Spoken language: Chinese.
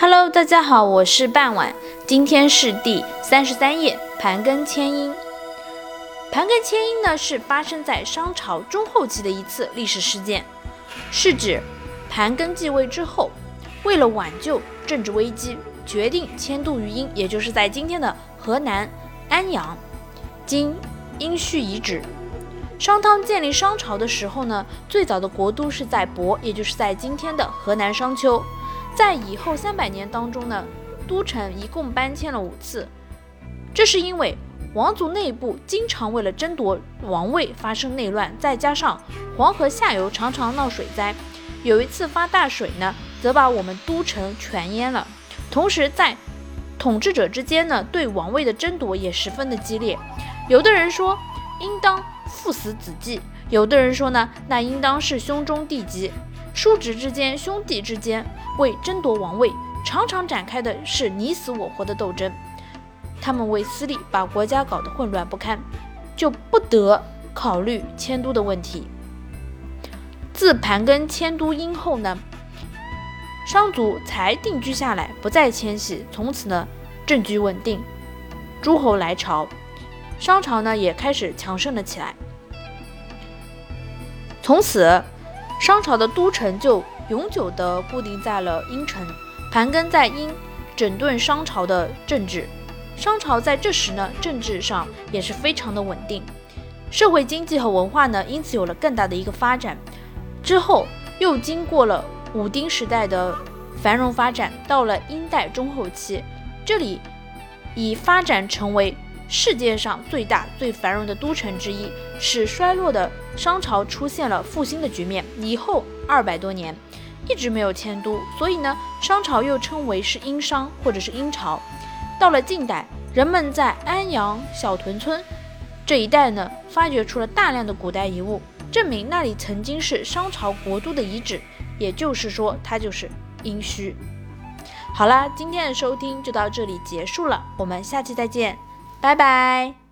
Hello，大家好，我是半晚，今天是第三十三页，盘庚迁殷。盘庚迁殷呢，是发生在商朝中后期的一次历史事件，是指盘庚继位之后，为了挽救政治危机，决定迁都于殷，也就是在今天的河南安阳，今殷墟遗址。商汤建立商朝的时候呢，最早的国都是在亳，也就是在今天的河南商丘。在以后三百年当中呢，都城一共搬迁了五次，这是因为王族内部经常为了争夺王位发生内乱，再加上黄河下游常常闹水灾，有一次发大水呢，则把我们都城全淹了。同时，在统治者之间呢，对王位的争夺也十分的激烈，有的人说应当。父死子继，有的人说呢，那应当是兄终弟及，叔侄之间、兄弟之间为争夺王位，常常展开的是你死我活的斗争。他们为私利，把国家搞得混乱不堪，就不得考虑迁都的问题。自盘庚迁都殷后呢，商族才定居下来，不再迁徙，从此呢，政局稳定，诸侯来朝。商朝呢也开始强盛了起来，从此商朝的都城就永久的固定在了殷城。盘庚在殷整顿商朝的政治，商朝在这时呢政治上也是非常的稳定，社会经济和文化呢因此有了更大的一个发展。之后又经过了武丁时代的繁荣发展，到了殷代中后期，这里已发展成为。世界上最大、最繁荣的都城之一，使衰落的商朝出现了复兴的局面。以后二百多年一直没有迁都，所以呢，商朝又称为是殷商或者是殷朝。到了近代，人们在安阳小屯村这一带呢，发掘出了大量的古代遗物，证明那里曾经是商朝国都的遗址，也就是说，它就是殷墟。好啦，今天的收听就到这里结束了，我们下期再见。拜拜。